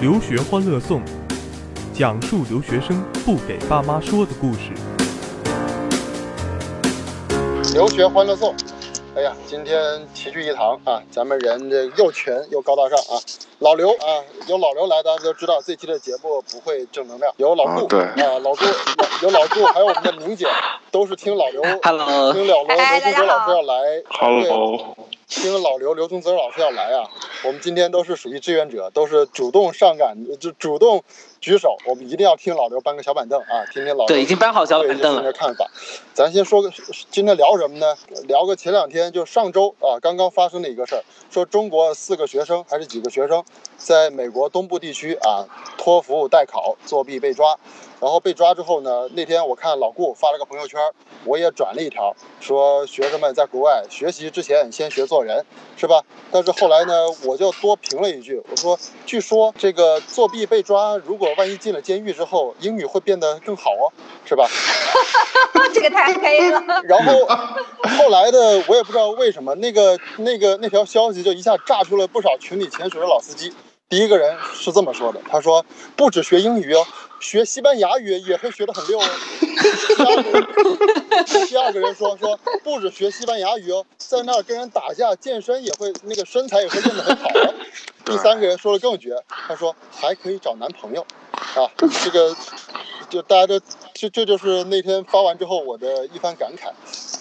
留学欢乐颂，讲述留学生不给爸妈说的故事。留学欢乐颂，哎呀，今天齐聚一堂啊，咱们人这又全又高大上啊。老刘啊，有老刘来，大家都知道这期的节目不会正能量。有老顾啊对啊，老顾有老顾，还有我们的宁姐，都是听老刘 Hello 听老刘哎刘宗泽老师要来，对 Hello，听老刘刘宗泽老师要来啊，我们今天都是属于志愿者，都是主动上赶，就主动举手，我们一定要听老刘搬个小板凳啊，听听老刘对，已经搬好小对板凳了。的看法。咱先说个，今天聊什么呢？聊个前两天就上周啊刚刚发生的一个事儿，说中国四个学生还是几个学生，在美国东部地区啊托福代考作弊被抓。然后被抓之后呢，那天我看老顾发了个朋友圈，我也转了一条，说学生们在国外学习之前先学做人，是吧？但是后来呢，我就多评了一句，我说，据说这个作弊被抓，如果万一进了监狱之后，英语会变得更好哦，是吧？这个太黑了。然后后来的我也不知道为什么，那个那个那条消息就一下炸出了不少群里潜水的老司机。第一个人是这么说的，他说不止学英语哦，学西班牙语也会学得很溜哦。第二个人，说说不止学西班牙语哦，在那儿跟人打架健身也会那个身材也会练得很好哦。第三个人说的更绝，他说还可以找男朋友，啊，这个就大家都这这就是那天发完之后我的一番感慨。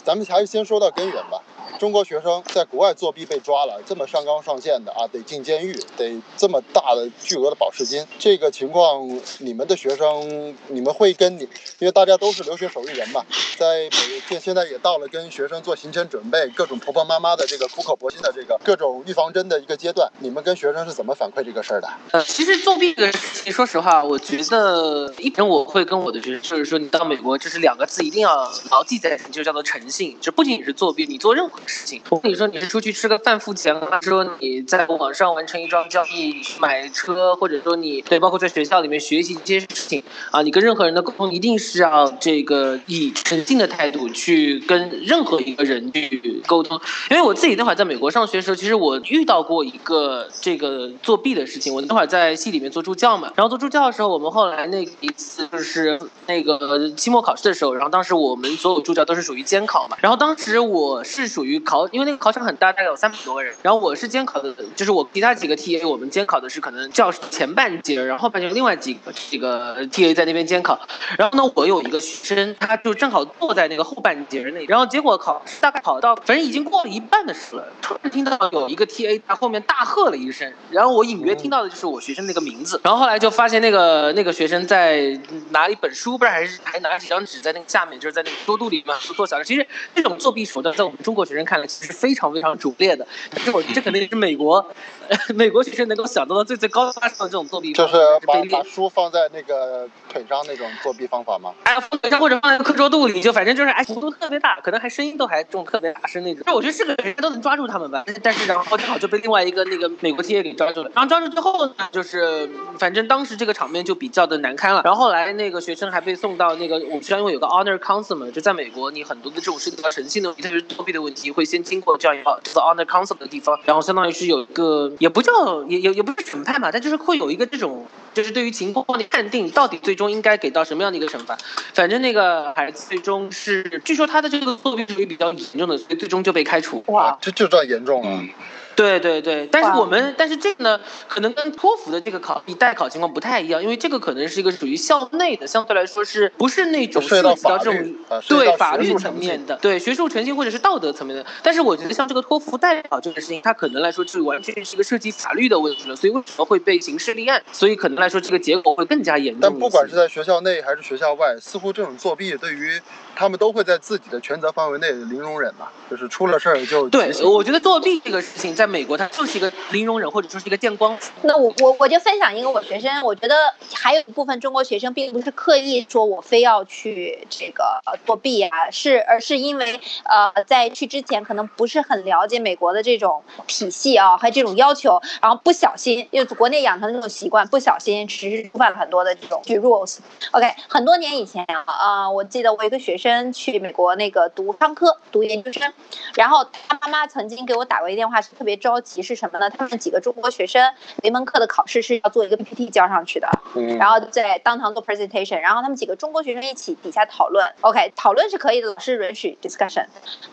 咱们还是先说到根源吧。中国学生在国外作弊被抓了，这么上纲上线的啊，得进监狱，得这么大的巨额的保释金。这个情况，你们的学生，你们会跟你，因为大家都是留学手艺人嘛，在北现现在也到了跟学生做行前准备，各种婆婆妈妈的这个苦口婆心的这个各种预防针的一个阶段，你们跟学生是怎么反馈这个事儿的？呃，其实作弊这个事情，说实话，我觉得一般我会跟我的学生，就是说，你到美国，就是两个字一定要牢记在心，就叫做诚信。就不仅仅是作弊，你做任何事情，你说，你是出去吃个饭付钱，还是说你在网上完成一桩交易买车，或者说你对，包括在学校里面学习这些事情啊，你跟任何人的沟通一定是要这个以诚信的态度去跟任何一个人去沟通。因为我自己那会儿在美国上学的时候，其实我遇到过一个这个作弊的事情。我那会儿在系里面做助教嘛，然后做助教的时候，我们后来那一次就是那个期末考试的时候，然后当时我们所有助教都是属于监考嘛，然后当时我是属于考，因为那个考场很大，大概有三百多个人，然后我是监考的，就是我其他几个 TA 我们监考的是可能教室前半截，然后半截另外几个几个 TA 在那边监考，然后呢，我有一个学生，他就正好坐在那个后半截那，然后结果考试大概考到，反正已经过了一半的时了，突然听到有一个 TA 在后面大喝了一声，然后我隐约听到的就是我学生那个名字，然后后来就发现那个那个学生在拿一本书，不知道还是还拿几张纸在那个下面，就是在那个桌肚里面做小的。其实这种作弊手段在我们中国学生看来其实是非常非常拙劣的，但是我这可能也是美国，美国学生能够想到的最最高大上的这种作弊就是把把书放在那个腿上那种作弊方法吗？哎，放腿上或者放在课桌肚里，就反正就是哎幅度特别大，可能还声音都还这种特别大声那种。就我觉得是个人都能抓住他们吧，但是然后正好就被另外一个那个美国 TA 给抓住了。然后抓住之后呢，就是反正当时这个场面就比较的难堪了。然后后来那个学生还被送到那个我们学校因为有个 honor council 嘛，就在美国你很多的这种涉及到诚信的问题，特别是作弊的问题，会先经过这样一个叫做 honor council 的地方，然后相当于是有一个也不叫也也也不是审判吧，但就是会有一个这种就是对于情况的判定，到底最终应该给到什么样的一个惩罚。反正那个孩子最终是，据说他的这个作弊属于比较严重的，所以最终就被开除。哇，这就算严重了。嗯，对对对，但是我们但是这个呢，可能跟托福的这个考你代考情况不太一样，因为这个可能是一个属于校内的，相对来说是不是那种涉及到这种对法律层面的，对学术诚信或者是道德层面的。但是我觉得像这个托福代考这个事情，它可能来说是完全是一个涉及法律的问题了，所以为什么会被刑事立案？所以可能来说这个结果会更加严重。但不管是在学校内还是学校外，似乎这种作弊对于他们都会在自己的权责范围内零容忍嘛，就是出了事儿就对我觉得作弊这个事情，在美国它就是一个零容忍，或者说是一个见光死。那我我我就分享一个我学生，我觉得还有一部分中国学生并不是刻意说我非要去这个呃作弊啊，是而是因为呃在去之前可能不是很了解美国的这种体系啊，还有这种要求，然后不小心因为国内养成的这种习惯，不小心其实触犯了很多的这种 rules。OK，很多年以前啊，啊、我记得我有一个学生。生去美国那个读商科，读研究生。然后他妈妈曾经给我打过一电话，是特别着急，是什么呢？他们几个中国学生有一门课的考试是要做一个 PPT 交上去的，嗯然后在当堂做 presentation，然后他们几个中国学生一起底下讨论，OK，讨论是可以的，老师允许 discussion，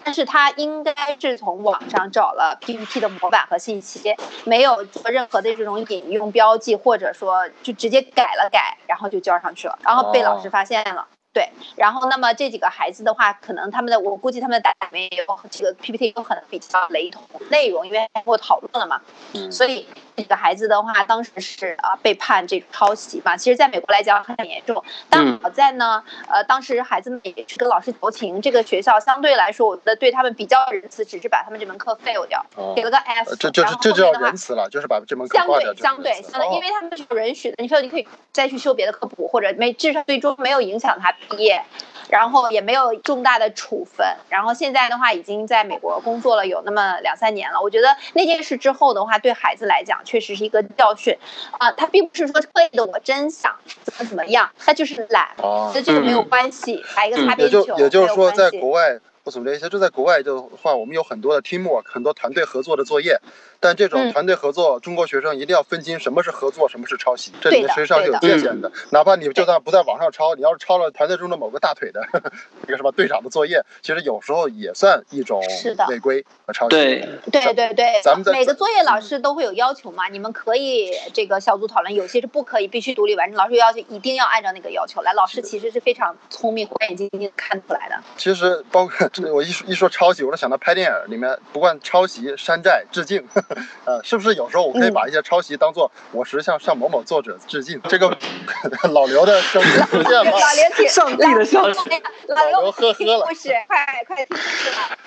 但是他应该是从网上找了 PPT 的模板和信息，没有做任何的这种引用标记，或者说就直接改了改，然后就交上去了，然后被老师发现了。对，然后那么这几个孩子的话，可能他们的我估计他们的答案里面也有这个 PPT 有可能比较雷同内容，因为经过讨论了嘛，嗯。所以这个孩子的话，当时是啊、被判这个抄袭嘛。其实，在美国来讲很严重，但嗯好在呢，呃，当时孩子们也是跟老师求情，这个学校相对来说，我觉得对他们比较仁慈，只是把他们这门课 fail 掉，哦给了个 F，、呃这这然后这就叫仁慈了，就是把这门课相对相对相对，因为为他们是有允许的，你说你可以再去修别的科补，或者没至少最终没有影响他毕业，然后也没有重大的处分，然后现在的话已经在美国工作了有那么两三年了。我觉得那件事之后的话，对孩子来讲确实是一个教训。啊、他并不是说刻意的我真想怎么怎么样，他就是懒，哦跟这个没有关系，打一个擦也边球，就也就是说，在国外，我总结一下，就在国外的话，我们有很多的 teamwork，很多团队合作的作业。但这种嗯团队合作，中国学生一定要分清什么是合作，什么是抄袭，这里面实际上是有对界限的。哪怕你就算不在网上抄，你要是抄了团队中的某个大腿的 一个什么队长的作业，其实有时候也算一种违规和抄袭。对，对对对，咱们在每个作业老师都会有要求嘛，你们可以这个小组讨论，有些是不可以，必须独立完成。老师有要求，一定要按照那个要求来。老师其实是非常聪明、火眼金睛看出来的。其实包括这我一说一说抄袭，我就想到拍电影里面，不管抄袭、山寨、致敬，呃，是不是有时候我可以嗯把一些抄袭当做我是向向某某作者致敬？这个 老刘的声音出现了。老刘请 上帝的消息，老老刘刘呵呵了故事，快快听了。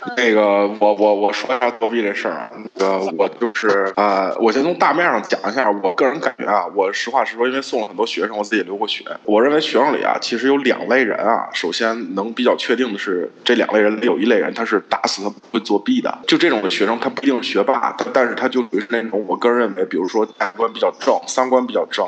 嗯那个，我我我说一下作弊这事儿啊，那个我就是呃，我先从大面上讲一下我个人感觉啊，我实话实说，因为送了很多学生，我自己也留过学，我认为学生里啊，其实有两类人啊，首先能比较确定的是，这两类人有一类人他是打死他不会作弊的，就这种学生，他不一定是学霸，但是他就属于是那种我个人认为，比如说价值观比较正，三观比较正，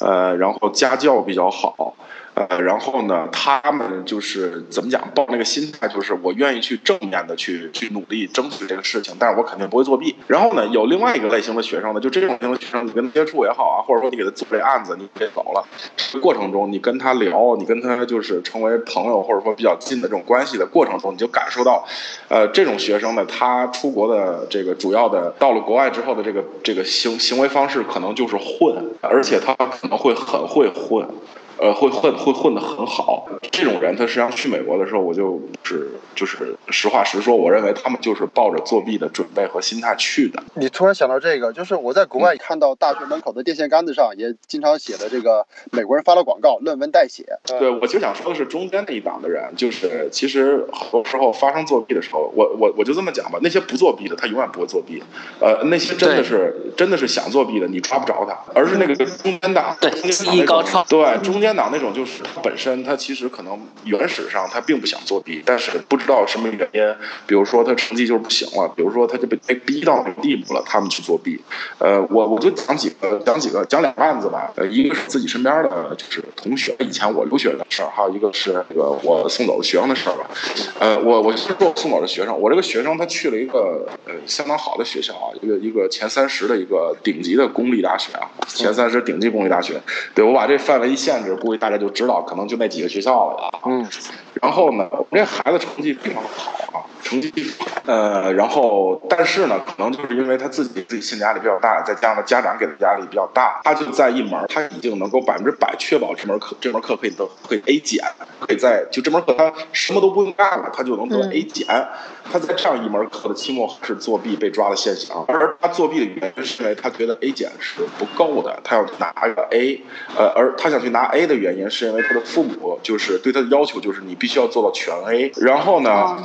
呃，然后家教比较好。呃，然后呢，他们就是怎么讲，抱那个心态，就是我愿意去正面的去去努力争取这个事情，但是我肯定不会作弊。然后呢，有另外一个类型的学生呢，就这种类型的学生，你跟他接触也好啊，或者说你给他做这案子，你给走了，过程中你跟他聊，你跟他就是成为朋友或者说比较近的这种关系的过程中，你就感受到，呃，这种学生呢，他出国的这个主要的到了国外之后的这个这个行行为方式，可能就是混，而且他可能会很会混。呃，会混会混得很好，这种人他实际上去美国的时候，我就是就是实话实说，我认为他们就是抱着作弊的准备和心态去的。你突然想到这个，就是我在国外看到大学门口的电线杆子上也经常写的这个美国人发了广告，论文代写。对，我就想说的是中间那一档的人，就是其实很多时候发生作弊的时候，我我我就这么讲吧，那些不作弊的他永远不会作弊，呃，那些真的是真的是想作弊的，你抓不着他，而是那个中间档，对技艺高超对，中间档那种就是本身他其实可能原始上他并不想作弊，但是不知道什么原因，比如说他成绩就是不行了，比如说他就被被逼到那个地步了，他们去作弊。呃，我我就讲几个讲几个讲两个案子吧，呃，一个是自己身边的就是同学，以前我留学的事儿，还有一个是这个我送走的学生的事儿吧。呃，我我先说送走的学生，我这个学生他去了一个呃相当好的学校啊，一个一个前三十的一个顶级的公立大学啊，前三十顶级公立大学。对我把这范围一限制，估计大家就知道，可能就那几个学校了啊。嗯，然后呢，我这孩子成绩非常好啊，成绩呃，然后但是呢，可能就是因为他自己自己心理压力比较大，再加上家长给的压力比较大，他就在一门他已经能够百分之百确保这门课这门课可以得可以 A 减，可以在就这门课他什么都不用干了，他就能得嗯 A 减。他在这样一门课的期末是作弊被抓的现象，而他作弊的原因是因为他觉得 A 减是不够的，他要拿个 A，呃，而他想去拿 A 的原因是因为他的父母就是对他的要求就是你必必须要做到全 A，然后呢。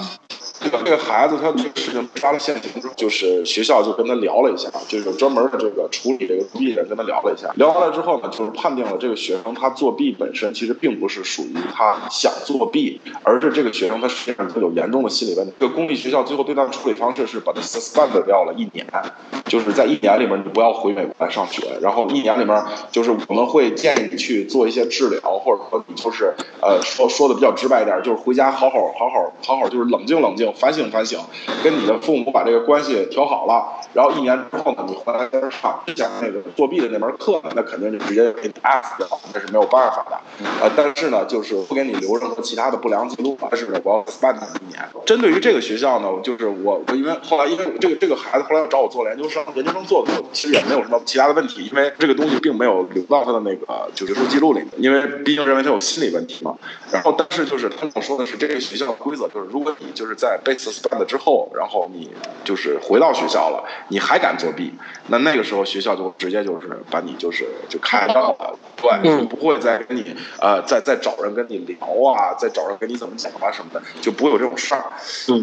这个这个孩子他这个事情发了现行之后，就是学校就跟他聊了一下，就是专门的这个处理这个作弊的人跟他聊了一下，聊完了之后呢，就是判定了这个学生他作弊本身其实并不是属于他想作弊，而是这个学生他实际上他有严重的心理问题。这个公立学校最后对他的处理方式是把他 suspend 掉了一年，就是在一年里面你不要回美国来上学，然后一年里面就是我们会建议你去做一些治疗，或者说你就是呃说说的比较直白一点，就是回家好好好好好好就是冷静冷静，反省反省，跟你的父母把这个关系调好了，然后一年之后呢，你回来上之前那个作弊的那门课，那肯定就直接给你 pass 掉，那是没有办法的。呃，但是呢，就是不给你留任何其他的不良记录，但是呢，我要 suspend 他一年。针对于这个学校呢，就是我我因为后来因为这个这个孩子后来要找我做了研究生，研究生做的其实也没有什么其他的问题，因为这个东西并没有留到他的那个就学术记录里面，因为毕竟认为他有心理问题嘛。然后但是就是他跟我说的是这个学校的规则就是，如果你就是在被 suspend 之后，然后你就是回到学校了，你还敢作弊，那那个时候学校就直接就是把你就是就开掉了，对，就不会再跟你呃再再找人跟你聊啊，再找人跟你怎么讲啊什么的，就不会有这种事儿。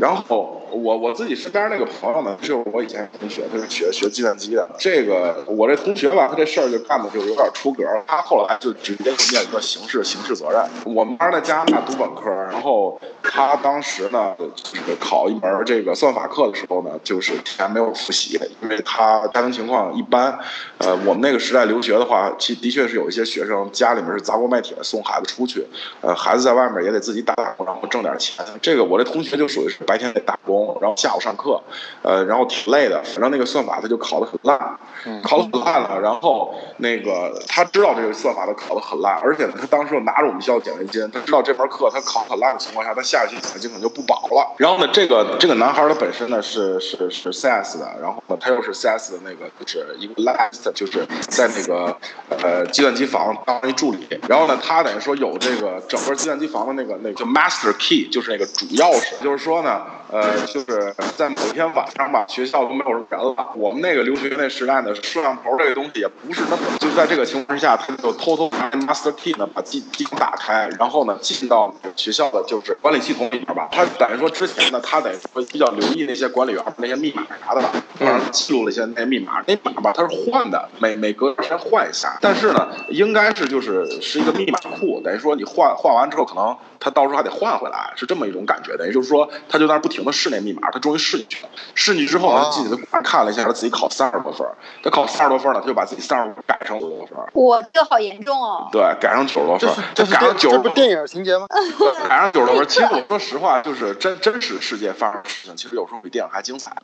然后我我自己身边那个朋友呢，就是我以前同学，他是学学计算机的。这个我这同学吧，他这事儿就干的就有点出格了。他后来就直接就面临了刑事刑事责任。我们班在加拿大读本科，然后他当时呢，就是考一门这个算法课的时候呢，就是前没有复习，因为他家庭情况一般。呃，我们那个时代留学的话，其的确是有一些学生家里面是砸锅卖铁送孩子出去，呃，孩子在外面也得自己打打工，然后挣点钱。这个我这同学就属于是白天得打工，然后下午上课，呃，然后挺累的。反正那个算法他就考得很烂，考得很烂了。然后那个他知道这个算法他考得很烂，而且呢，他当时又拿着我们学校奖学金，他知道这门课他考很烂的情况下，他下学期奖学金可能就不保了。然后那，这个这个男孩他本身呢是是是 CS 的，然后呢他又是 CS 的那个就是一个 last，就是在那个呃计算机房当一助理。然后呢，他等于说有这个整个计算机房的那个那个叫 master key，就是那个主钥匙。就是说呢，呃，就是在某天晚上吧，学校都没有人了。我们那个留学那时代呢，摄像头这个东西也不是那么，就在这个情况之下，他就偷偷拿 master key 呢把机机打开，然后呢进到学校的就是管理系统里边吧。他等于说之前呢，他得会比较留意那些管理员那些密码啥的吧，然后记录了一些那些密码。那密码吧，它是换的，每每隔天换一下。但是呢，应该是就是是一个密码库，等于说你换换完之后，可能他到时候还得换回来，是这么一种感觉。等于就是说，他就在那不停的试那密码，他终于试进去了。试进去之后呢，进去他看了一下，他自己考三十多分儿。他考三十多分儿呢，他就把自己三十多改成九十多分儿。我这好严重哦。对，改成九十多分儿，这改成九十这不电影情节吗？对，赶上九十多分儿。其实我说实话，就是真真实世界发生的事情，其实有时候比电影还精彩。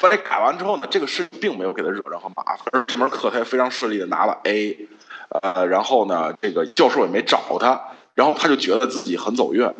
后来改完之后呢，这个事并没有给他惹任何麻烦，而这门课他也非常顺利的拿了 A，呃，然后呢，这个教授也没找他。然后他就觉得自己很走运，然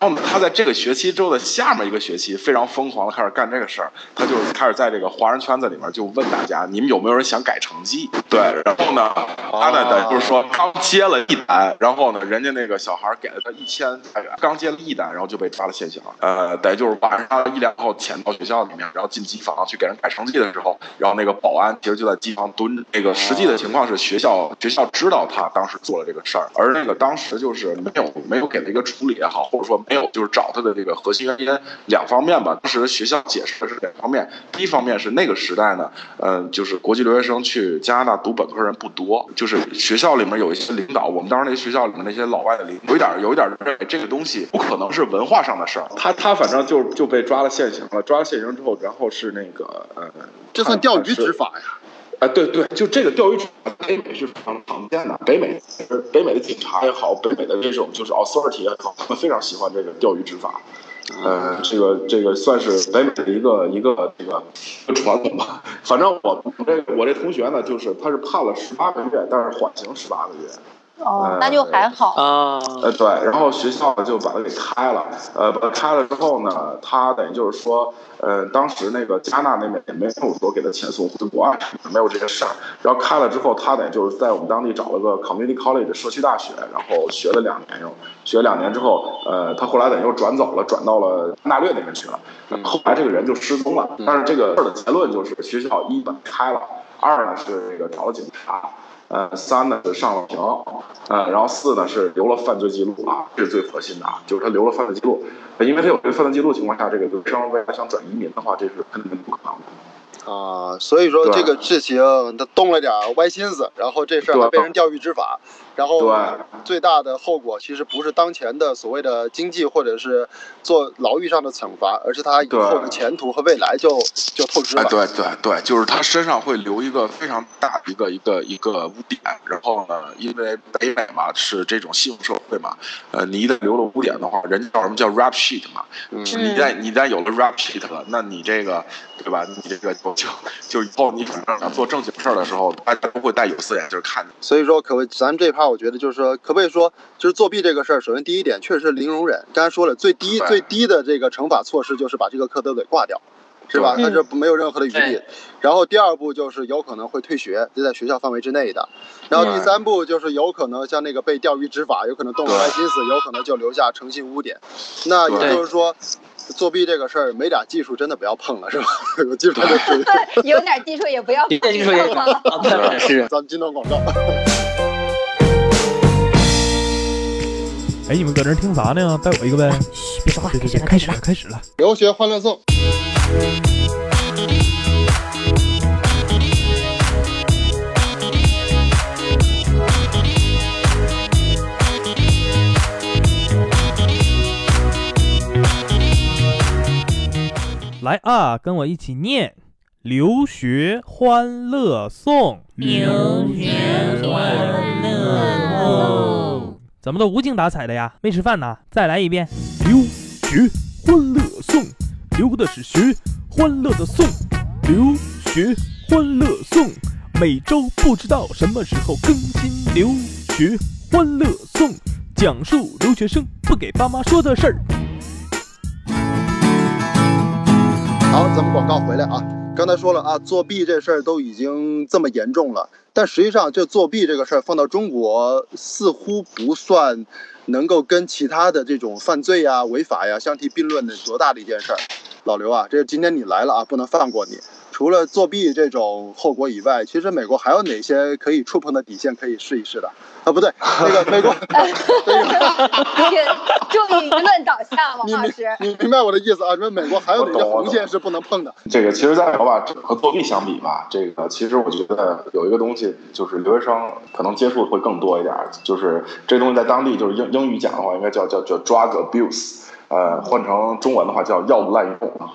后呢，他在这个学期之后的下面一个学期非常疯狂的开始干这个事儿，他就是开始在这个华人圈子里面就问大家，你们有没有人想改成绩？对，然后呢，他呢等于就是说刚接了一单，然后呢，人家那个小孩给了他一千大元，刚接了一单，然后就被抓了现行，呃，等于就是晚上一两后潜到学校里面，然后进机房去给人改成绩的时候，然后那个保安其实就在机房蹲着。那个实际的情况是学校学校知道他当时做了这个事儿，而那个当时就是没有没有给他一个处理也好，或者说没有就是找他的这个核心原因两方面吧。当时学校解释的是两方面，第一方面是那个时代呢，嗯、就是国际留学生去加拿大读本科人不多，就是学校里面有一些领导，我们当时那学校里面那些老外的领导，有一点有一点认为这个东西不可能是文化上的事儿。他他反正就就被抓了现行了，抓了现行之后，然后是那个呃，这算钓鱼执法呀？啊，对对，就这个钓鱼执法，北美是非常常见的。北美，北美的警察也好，北美的这种就是 authority 也好，他们非常喜欢这个钓鱼执法。呃，这个这个算是北美的一个一个这个传统吧。反正我这我这同学呢，就是他是判了十八个月，但是缓刑十八个月。哦，那就还好。啊，呃，对，然后学校就把他给开了，呃，把他开了之后呢，他等于就是说，呃，当时那个加纳那边也没有说给他遣送回国啊，没有这些事儿。然后开了之后，他等于就是在我们当地找了个 community college 社区大学，然后学了两年，又学两年之后，呃，他后来等于又转走了，转到了纳略那边去了。后来这个人就失踪了，但是这个事儿的结论就是学校一把他开了。二呢是这个找了警察，呃，三呢是上了庭，呃，然后四呢是留了犯罪记录啊，这是最核心的啊，就是他留了犯罪记录，因为他有这个犯罪记录情况下，这个就是生未来想转移民的话，这是根本不可能的。啊，所以说这个事情他动了点歪心思，然后这事儿还被人钓鱼执法，然后对。最大的后果其实不是当前的所谓的经济或者是做牢狱上的惩罚，而是他以后的前途和未来就就透支哎，了。对对对，就是他身上会留一个非常大的一个一个一个污点，然后呢，因为北美嘛是这种信用社会嘛，呃，你一旦留了污点的话，人家叫什么叫 rap sheet 嘛，嗯。你一旦你一旦有了 rap sheet 了，那你这个对吧？你这个就就就以后你转正了做正经事儿的时候，大家都会戴有色眼镜看你。所以说，可不咱们这一趴，我觉得就是说，可不可以说，就是作弊这个事儿，首先第一点确实是零容忍。刚才说了，最低最低的这个惩罚措施就是把这个课都给挂掉，是吧？对他这没有任何的余地。然后第二步就是有可能会退学，就在学校范围之内的。然后第三步就是有可能像那个被钓鱼执法，有可能动了心思，有可能就留下诚信污点。那也就是说。作弊这个事儿，没点技术真的不要碰了，是吧？有技术就 有点技术也不要有点技术也碰了对是。咱们金段广告。哎，你们搁这儿听啥呢？带我一个呗。嘘，别说话，开始了。开始了。留学欢乐颂。来啊，跟我一起念《留学欢乐颂》。留学欢乐颂。怎么都无精打采的呀？没吃饭呢？再来一遍。留学欢乐颂，留的是学欢乐的颂。留学欢乐颂，每周不知道什么时候更新。留学欢乐颂，讲述留学生不给爸妈说的事儿。好，咱们广告回来啊。刚才说了啊，作弊这事儿都已经这么严重了，但实际上这作弊这个事儿放到中国，似乎不算能够跟其他的这种犯罪呀、违法呀相提并论的多大的一件事儿。老刘啊，这今天你来了啊，不能放过你。除了作弊这种后果以外，其实美国还有哪些可以触碰的底线可以试一试的？啊，不对，那个美国，注意舆论导向，王你明老师。你明白我的意思啊？说美国还有哪些我懂我懂红线是不能碰的？这个其实，在美国吧，和作弊相比吧，这个其实我觉得有一个东西，就是留学生可能接触会更多一点儿，就是这东西在当地就是英英语讲的话，应该叫叫叫 drug abuse。呃，换成中文的话叫药物滥用啊。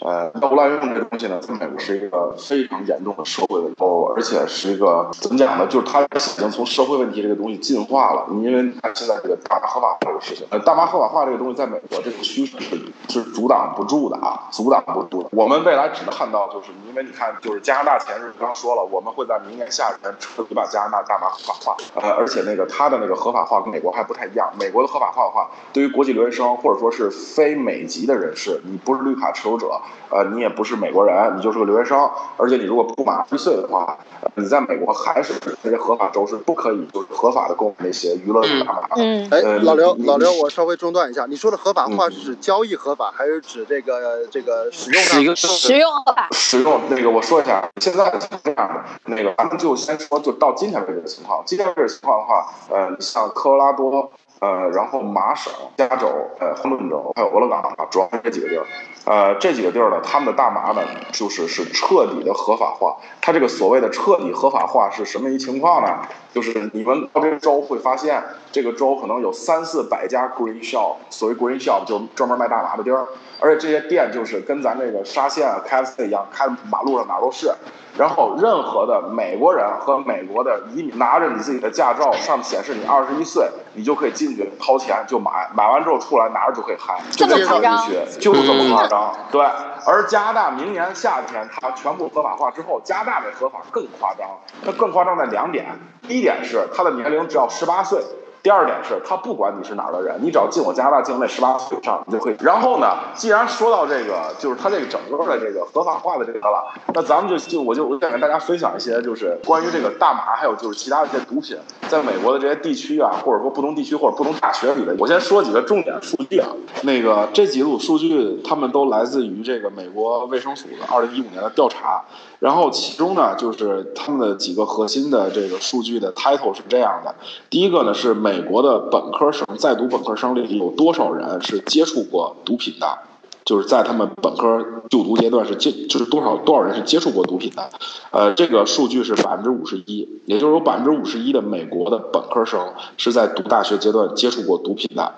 呃，药物滥用这个东西呢，在美国是一个非常严重的社会问题，而且是一个怎么讲呢？就是它已经从社会问题这个东西进化了。因为它现在这个大麻合法化这个事情，呃，大麻合法化这个东西在美国这个趋势是是阻挡不住的啊，阻挡不住的。我们未来只能看到，就是因为你看，就是加拿大前日刚说了，我们会在明年夏天彻底把加拿大大麻合法化。呃，而且那个它的那个合法化跟美国还不太一样。美国的合法化的话，对于国际留学生或者说是非美籍的人士，你不是绿卡持有者，呃，你也不是美国人，你就是个留学生，而且你如果不满一岁的话，呃你在美国还是那些合法州是不可以就是合法的购买那些娱乐的大麻的。嗯，哎呃，老刘，老刘，我稍微中断一下，你说的合法化嗯是指交易合法，还是指这个这个使用上？使用合法。使用那个，我说一下，现在是这样的，那个咱们就先说，就到今天为止的情况。今天为止情况的话，呃，像科罗拉多，呃，然后麻省、加州、呃，华盛顿州，还有俄勒冈啊，主要是这几个地儿。呃，这几个地儿呢，他们的大麻呢，就是是彻底的合法化。它这个所谓的彻底合法化是什么一情况呢？就是你们到这个州会发现，这个州可能有三四百家 green shop，所谓 green shop 就专门卖大麻的地儿，而且这些店就是跟咱这个沙县啊、KFC 一样，开马路上哪儿都是。然后，任何的美国人和美国的移民拿着你自己的驾照，上面显示你二十一岁，你就可以进去掏钱就买，买完之后出来拿着就可以嗨，这么就夸张进去，就是这么夸张。对，而加拿大明年夏天它全部合法化之后，加拿大的合法更夸张。那更夸张在两点，第一点是它的年龄只要十八岁。第二点是，他不管你是哪儿的人，你只要进我加拿大境内十八岁以上，你就可以。然后呢，既然说到这个，就是他这个整个的这个合法化的这个了，那咱们就就我就我想跟大家分享一些，就是关于这个大麻，还有就是其他一些毒品，在美国的这些地区啊，或者说不同地区或者不同大学里的。我先说几个重点数据啊，那个这几组数据，他们都来自于这个美国卫生署的二零一五年的调查。然后其中呢，就是他们的几个核心的这个数据的 title 是这样的：第一个呢是美美国的本科生在读本科生里有多少人是接触过毒品的，就是在他们本科就读阶段是接就是多少多少人是接触过毒品的，呃，这个数据是百分之五十一，也就是有百分之五十一的美国的本科生是在读大学阶段接触过毒品的。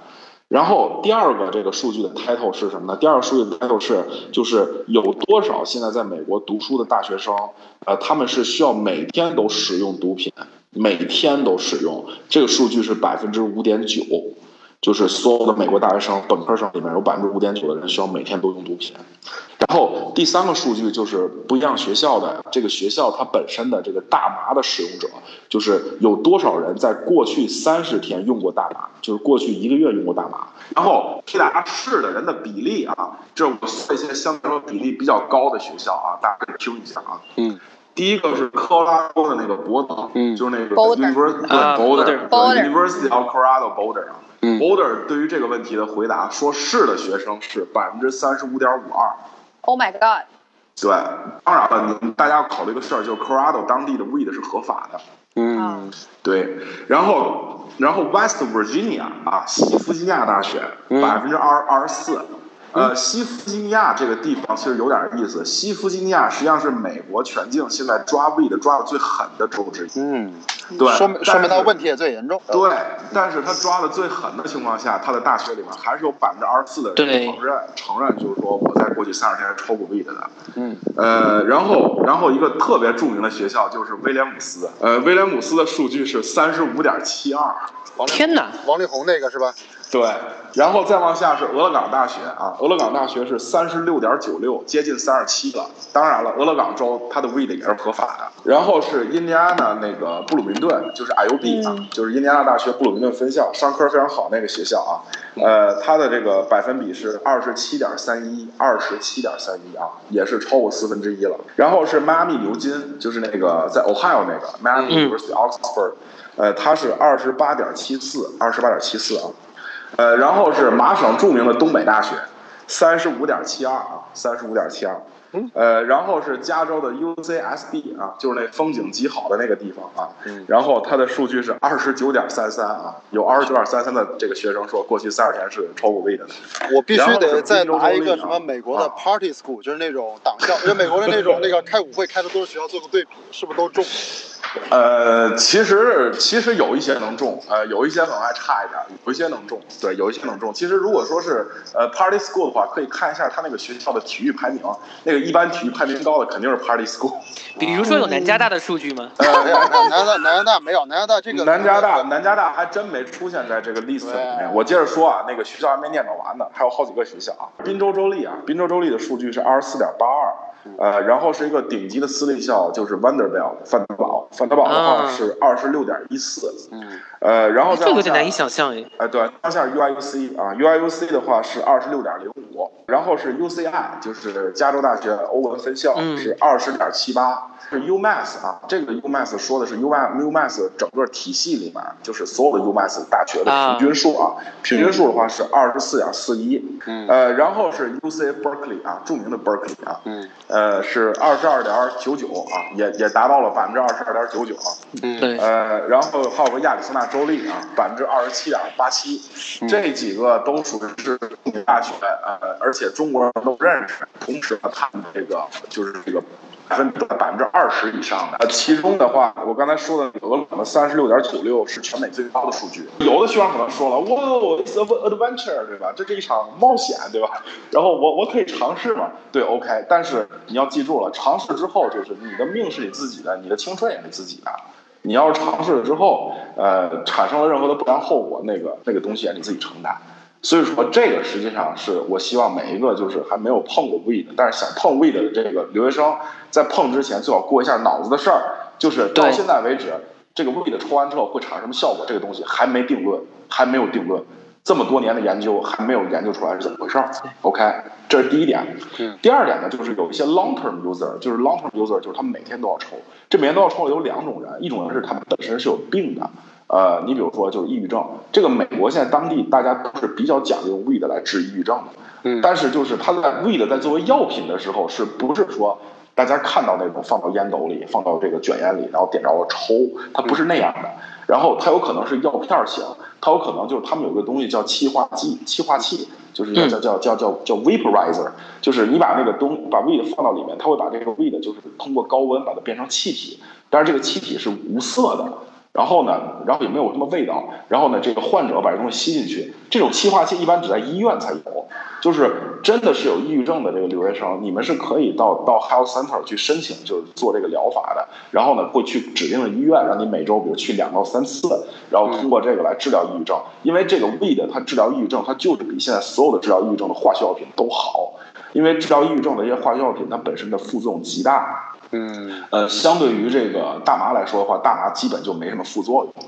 然后第二个这个数据的 title 是什么呢？第二个数据的 title 是就是有多少现在在美国读书的大学生，呃，他们是需要每天都使用毒品，每天都使用，这个数据是百分之五点九。就是所有的美国大学生本科生里面有百分之五点九的人需要每天都用毒品，然后第三个数据就是不一样学校的这个学校它本身的这个大麻的使用者，就是有多少人在过去三十天用过大麻，就是过去一个月用过大麻，然后这俩市的人的比例啊，这我说一些相对来说比例比较高的学校啊，大家可以听一下啊，嗯。第一个是科罗拉多的那个博德，嗯，就是那个 Boulder University Boulder University of Colorado Boulder 啊。嗯 Boulder 对于这个问题的回答，说是的学生是百分之三十五点五二。Oh my god！对，当然了，你大家要考虑一个事儿，就是 Colorado 当地的 weed 是合法的。嗯对，然后然后 West Virginia 啊，西弗吉尼亚大学嗯百分之二二十四。呃，西弗吉尼亚这个地方其实有点意思。西弗吉尼亚实际上是美国全境现在抓 weed 抓的最狠的州之一。嗯对，说明说明他但是问题也最严重。对，但是他抓的最狠的情况下，他的大学里面还是有百分之二十四的人承认承认，就是说我在过去三十天是抽过 weed 的。嗯呃，然后然后一个特别著名的学校就是威廉姆斯，呃，威廉姆斯的数据是三十五点七二。天哪！王力宏那个是吧？对，然后再往下是俄勒冈大学啊，俄勒冈大学是三十六点九六，接近三十七了。当然了，俄勒冈州它的 weed 也是合法的。然后是印第安纳那个布鲁明顿，就是 IUB 啊，就是印第安纳大学布鲁明顿分校，商科非常好那个学校啊。呃，它的这个百分比是二十七点三一，二十七点三一啊，也是超过四分之一了。然后是迈阿密牛津，就是那个在 Ohio 那个迈阿密 University Oxford，呃，它是二十八点七四，二十八点七四啊。呃，然后是麻省著名的东北大学，三十五点七二啊，三十五点七二。呃，然后是加州的 UCSD 啊，就是那风景极好的那个地方啊。然后它的数据是二十九点三三啊，有二十九点三三的这个学生说，过去三十天是超过 weed 的。我必须得再宾州拿一个什么美国的啊 party school，就是那种党校，就美国的那种那个开舞会开的都是学校做个对比，是不是都中？呃，其实其实有一些能中，呃，有一些可能还差一点，有一些能中，对，有一些能中。其实如果说是呃 Party School 的话，可以看一下他那个学校的体育排名，那个一般体育排名高的肯定是 Party School。比如说有南加大的数据吗？没有，南南加大南加大没有，南加大这个南加大，南加大还真没出现在这个 list 里面。我接着说啊，那个学校还没念叨完呢，还有好几个学校啊。滨州州立啊，滨州州立的数据是二十四点八二，呃，然后是一个顶级的私立校，就是 Vanderbilt 范德堡，范德堡的话啊。是二十六点一四，嗯，呃，然后这有点难以想象哎。哎，对，当下 UIUC 啊，UIUC 的话是二十六点零五，然后是 UCI，就是加州大学欧文分校、嗯。是二十点七八，是 UMass 啊，这个 UMass 说的是 UMass UMass 整个体系里面就是所有的 UMass 大学的啊平均数啊，平均数的话是二十四点四一，嗯。呃，然后是 UC Berkeley 啊，著名的 Berkeley 啊，嗯，呃是二十二点九九啊，也也达到了百分之二十二点九九啊，嗯。对，呃，然后还有个亚利桑那州立啊，百分之二十七点八七，这几个都属于是重点大学，呃，而且中国人都认识。同时呢，他们这个就是这个百分百分之二十以上的，呃，其中的话，我刚才说的俄朗的三十六点九六是全美最高的数据。有的学员可能说了，哇，it's a adventure，对吧？这是一场冒险，对吧？然后我我可以尝试嘛？对，OK，但是你要记住了，尝试之后就是你的命是你自己的，你的青春也是自己的。你要是尝试了之后，呃，产生了任何的不良后果，那个那个东西你自己承担。所以说，这个实际上是我希望每一个就是还没有碰过 weed，但是想碰 weed 的这个留学生，在碰之前最好过一下脑子的事儿，就是到现在为止，这个 weed 抽完之后会产生什么效果，这个东西还没定论，还没有定论。这么多年的研究还没有研究出来是怎么回事儿。OK，这是第一点。第二点呢，就是有一些 long term user，就是 long term user，就是他们每天都要抽。这每天都要抽的有两种人，一种人是他们本身是有病的，呃，你比如说就是抑郁症。这个美国现在当地大家都是比较讲究 weed 来治抑郁症的。嗯。但是就是它在 weed 在作为药品的时候，是不是说大家看到那种放到烟斗里，放到这个卷烟里，然后点着了抽，它不是那样的。然后它有可能是药片型，它有可能就是他们有个东西叫气化剂、气化器，就是叫叫叫叫叫叫 vaporizer，就是你把那个东把 weed 放到里面，它会把这个 weed 就是通过高温把它变成气体，但是这个气体是无色的。然后呢，然后也没有什么味道。然后呢，这个患者把这东西吸进去，这种气化器一般只在医院才有。就是真的是有抑郁症的这个留学生，你们是可以到到 health center 去申请，就是做这个疗法的。然后呢，会去指定的医院，让你每周比如去两到三次，然后通过这个来治疗抑郁症。因为这个 weed 它治疗抑郁症，它就是比现在所有的治疗抑郁症的化学药品都好。因为治疗抑郁症的一些化学药品，它本身的副作用极大。嗯，呃，相对于这个大麻来说的话，大麻基本就没什么副作用。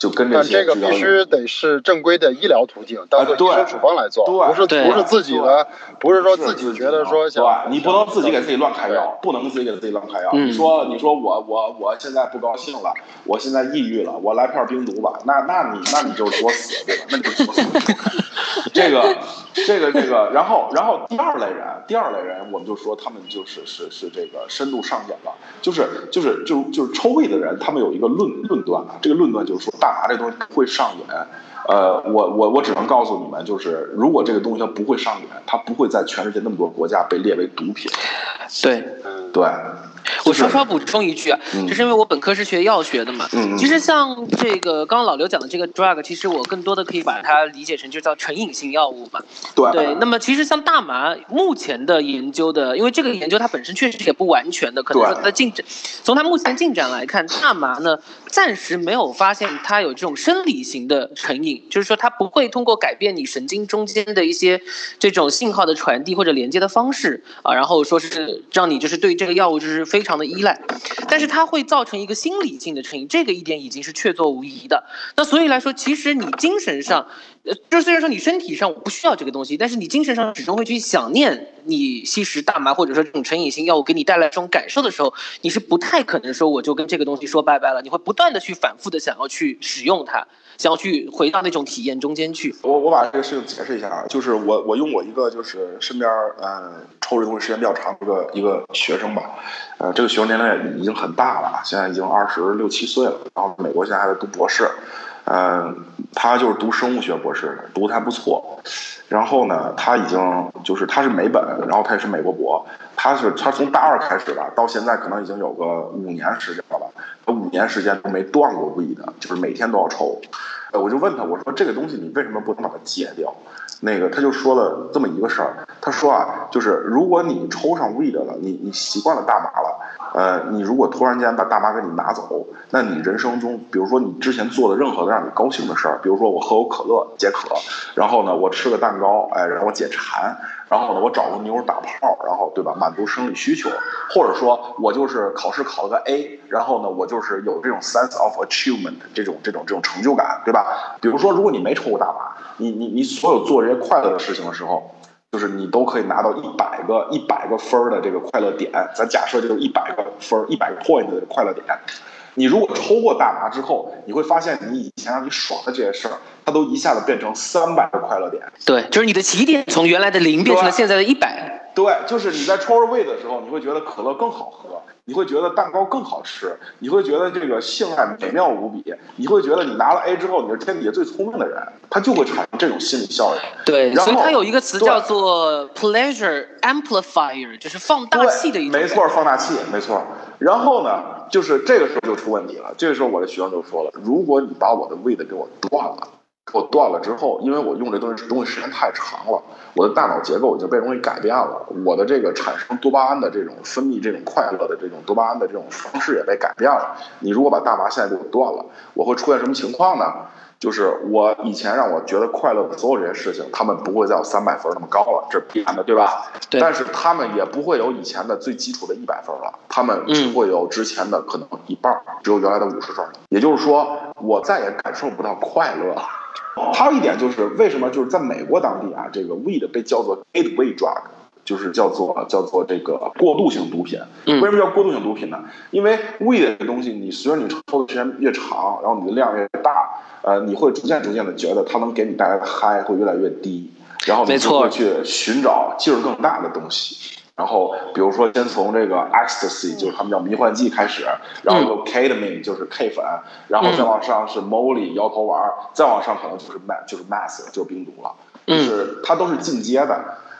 就跟这些，这个必须得是正规的医疗途径，当做医生处方来做，不是不是自己的，不是说自己觉得说想，对，你不能自己给自己乱开药，不能自己给自己乱开药。你说你说我我我现在不高兴了，我现在抑郁了，我来片冰毒吧，那那你那你就作死对吧？那你就作死。这个这个这个，然后然后第二类人，第二类人，我们就说他们就是是是这个深度上瘾了，就是就是就就是抽胃的人，他们有一个论论断啊，这个论断就是说大。大麻这东西会上瘾，呃，我我我只能告诉你们，就是如果这个东西它不会上瘾，它不会在全世界那么多国家被列为毒品。对，对。我稍稍补充一句啊，就是因为我本科是学药学的嘛。嗯其实像这个刚刚老刘讲的这个 drug，其实我更多的可以把它理解成就叫成瘾性药物嘛。对。对。那么其实像大麻目前的研究的，因为这个研究它本身确实也不完全的，可能说它的进展，从它目前进展来看，大麻呢暂时没有发现它有这种生理型的成瘾，就是说它不会通过改变你神经中间的一些这种信号的传递或者连接的方式啊，然后说是让你就是对这个药物就是非常的依赖，但是它会造成一个心理性的成瘾，这个一点已经是确凿无疑的。那所以来说，其实你精神上，呃，就虽然说你身体上我不需要这个东西，但是你精神上始终会去想念你吸食大麻或者说这种成瘾性药物给你带来这种感受的时候，你是不太可能说我就跟这个东西说拜拜了，你会不断的去反复的想要去使用它，想要去回到那种体验中间去。我我把这个事情解释一下啊，就是我我用我一个就是身边嗯抽这东西时间比较长的一个一个学生吧，呃，这个学生年龄已经很大了，现在已经二十六七岁了，然后美国现在还在读博士。嗯，他就是读生物学博士，读的还不错。然后呢，他已经就是他是美本，然后他也是美国博。他是他从大二开始吧，到现在可能已经有个五年时间了吧。年时间都没断过 weed，就是每天都要抽。我就问他，我说这个东西你为什么不能把它戒掉？那个他就说了这么一个事儿，他说啊，就是如果你抽上 weed 了，你你习惯了大麻了，呃，你如果突然间把大麻给你拿走，那你人生中，比如说你之前做的任何的让你高兴的事儿，比如说我喝口可乐解渴，然后呢我吃个蛋糕，哎，让我解馋，然后呢我找个妞打炮，然后对吧，满足生理需求，或者说我就是考试考了个 A，然后呢我就是有这种 sense of achievement 这种这种这种成就感，对吧？比如说如果你没抽过大麻，你你你所有做这些快乐的事情的时候。就是你都可以拿到一百个一百个分的这个快乐点，咱假设就是一百个分一百个 point 的快乐点。你如果抽过大麻之后，你会发现你以前让你爽的这些事儿，它都一下子变成三百个快乐点。对，就是你的起点从原来的零变成了现在的一百。对，就是你在抽着胃的时候，你会觉得可乐更好喝，你会觉得蛋糕更好吃，你会觉得这个性爱美妙无比，你会觉得你拿了 A 之后，你是天底下最聪明的人，他就会产生这种心理效应。对，所以它有一个词叫做 pleasure amplifier，就是放大器的意思。没错，放大器，没错。然后呢，就是这个时候就出问题了。这个时候我的学生就说了，如果你把我的胃的给我断了，给我断了之后，因为我用这东西东西时间太长了，我的大脑结构已经被容易改变了，我的这个产生多巴胺的这种分泌这种快乐的这种多巴胺的这种方式也被改变了。你如果把大麻现在给我断了，我会出现什么情况呢？就是我以前让我觉得快乐的所有这些事情，他们不会再有三百分那么高了，这是必然的，对吧？对但是他们也不会有以前的最基础的一百分了，他们只会有之前的可能一半儿，只有原来的五十分。也就是说，我再也感受不到快乐了。还有一点就是，为什么就是在美国当地啊，这个 weed 被叫做 gateway drug，就是叫做叫做这个过渡性毒品。嗯为什么叫过渡性毒品呢？因为 weed 这东西，你随着你抽的时间越长，然后你的量越大，呃，你会逐渐逐渐的觉得它能给你带来的嗨会越来越低，然后你就会去寻找劲儿更大的东西。然后，比如说，先从这个 ecstasy，就是他们叫迷幻剂开始，然后有 ketamine，就是 K 粉，然后再往上是 Molly 摇头丸，再往上可能就是 mass 就是 mass 就是冰毒了，就是它都是进阶的。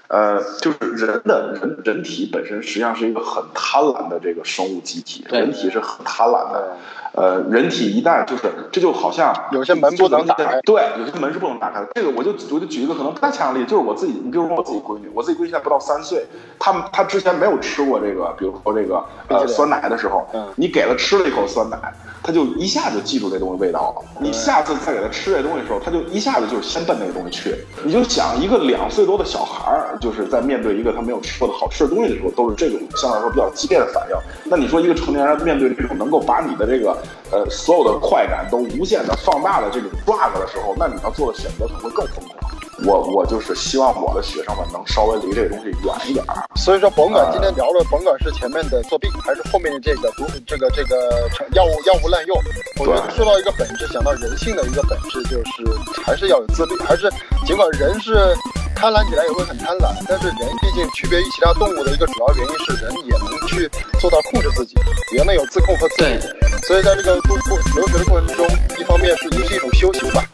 呃，就是人的人人体本身实际上是一个很贪婪的这个生物机体，人体是很贪婪的。呃，人体一旦就是这就好像有些门不能打开对，有些门是不能打开的。这个我就我就举一个可能不太强的例子，就是我自己，你比如说我自己闺女，我自己闺女现在不到三岁，她们她之前没有吃过这个，比如说这个呃酸奶的时候嗯，你给她吃了一口酸奶，她就一下就记住这东西味道了。你下次再给她吃这东西的时候，她就一下子就是先奔那个东西去。你就想一个两岁多的小孩儿，就是在面对一个他没有吃过的好吃的东西的时候，都是这种相对来说比较激烈的反应。那你说一个成年人面对这种能够把你的这个呃所有的快感都无限的放大了这种 bug 的时候，那你要做的选择可能会更疯狂。我我就是希望我的学生们能稍微离这个东西远一点儿。所以说，甭管今天聊的，甭管是前面的作弊，还是后面的这个毒，这个这个成药物药物滥用，我觉得说到一个本质，想到人性的一个本质，就是还是要有自律，还是尽管人是贪婪起来也会很贪婪，但是人毕竟区别于其他动物的一个主要原因是人也能去做到控制自己，也能有自控和自律。所以在这个过过留学的过程中，一方面是也是一种修行吧，